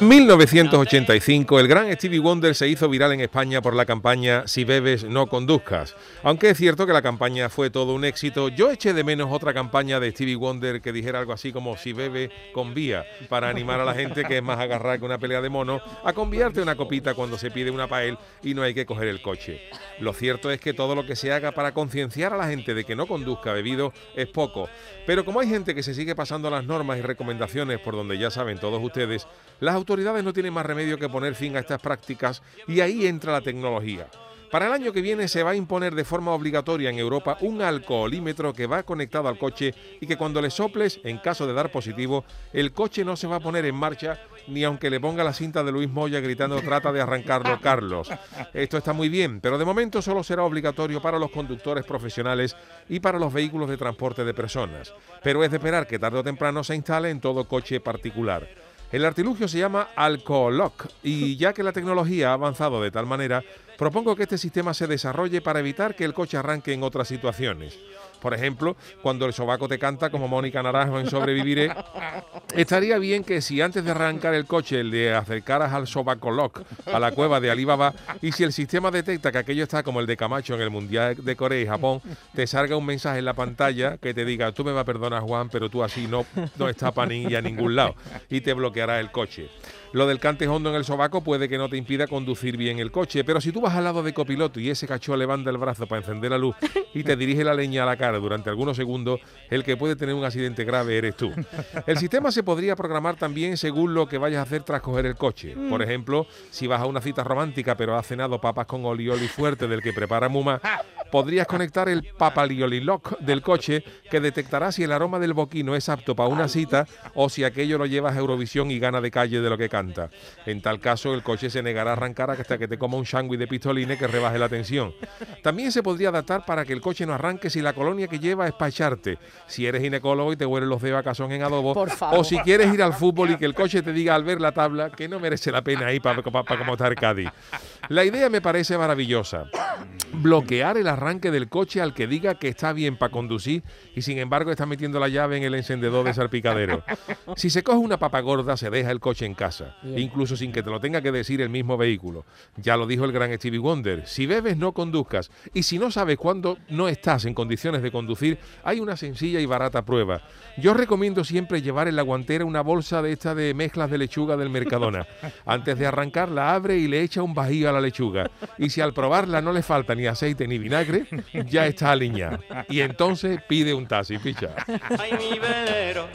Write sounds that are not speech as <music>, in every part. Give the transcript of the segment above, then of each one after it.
1985, el gran Stevie Wonder se hizo viral en España por la campaña Si bebes, no conduzcas. Aunque es cierto que la campaña fue todo un éxito, yo eché de menos otra campaña de Stevie Wonder que dijera algo así como Si bebe, convía, para animar a la gente que es más agarrar que una pelea de mono a conviarte una copita cuando se pide una pael y no hay que coger el coche. Lo cierto es que todo lo que se haga para concienciar a la gente de que no conduzca bebido es poco. Pero como hay gente que se sigue pasando las normas y recomendaciones por donde ya saben todos ustedes, las autoridades no tienen más remedio que poner fin a estas prácticas y ahí entra la tecnología. Para el año que viene se va a imponer de forma obligatoria en Europa un alcoholímetro que va conectado al coche y que cuando le soples, en caso de dar positivo, el coche no se va a poner en marcha ni aunque le ponga la cinta de Luis Moya gritando trata de arrancarlo Carlos. Esto está muy bien, pero de momento solo será obligatorio para los conductores profesionales y para los vehículos de transporte de personas. Pero es de esperar que tarde o temprano se instale en todo coche particular. El artilugio se llama Alcolock y ya que la tecnología ha avanzado de tal manera, propongo que este sistema se desarrolle para evitar que el coche arranque en otras situaciones. Por ejemplo, cuando el sobaco te canta como Mónica Naranjo en Sobreviviré, estaría bien que si antes de arrancar el coche le acercaras al sobaco lock a la cueva de Alibaba y si el sistema detecta que aquello está como el de Camacho en el Mundial de Corea y Japón, te salga un mensaje en la pantalla que te diga, tú me vas a perdonar Juan, pero tú así no, no está para ni a ningún lado y te bloqueará el coche. Lo del cante hondo en el sobaco puede que no te impida conducir bien el coche, pero si tú vas al lado de copiloto y ese cacho levanta el brazo para encender la luz y te dirige la leña a la cara durante algunos segundos, el que puede tener un accidente grave eres tú. El sistema se podría programar también según lo que vayas a hacer tras coger el coche. Por ejemplo, si vas a una cita romántica pero has cenado papas con olioli fuerte del que prepara Muma, podrías conectar el papalioli lock del coche que detectará si el aroma del boquino es apto para una cita o si aquello lo llevas a Eurovisión y gana de calle de lo que canta. En tal caso, el coche se negará a arrancar hasta que te coma un sándwich de pistolines que rebaje la tensión. También se podría adaptar para que el coche no arranque si la colonia que lleva es pacharte. Si eres ginecólogo y te huelen los dedos a cazón en adobo. O si quieres ir al fútbol y que el coche te diga al ver la tabla que no merece la pena ir para pa, pa, como estar Cádiz. La idea me parece maravillosa. Bloquear el arranque del coche al que diga que está bien para conducir y sin embargo está metiendo la llave en el encendedor de salpicadero. <laughs> Si se coge una papa gorda, se deja el coche en casa, incluso sin que te lo tenga que decir el mismo vehículo. Ya lo dijo el gran Stevie Wonder, si bebes no conduzcas y si no sabes cuándo no estás en condiciones de conducir, hay una sencilla y barata prueba. Yo recomiendo siempre llevar en la guantera una bolsa de esta de mezclas de lechuga del Mercadona. <laughs> Antes de arrancar la abre y le echa un bajío a la lechuga. Y si al probarla no le falta ni aceite ni vinagre, ya está aliñada. Y entonces pide un taxi, ficha. Ay, mi velero,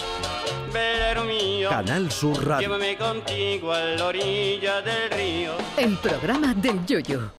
velero mío, Canal Sur Radio. llévame contigo a la orilla del río. El programa del Yoyo.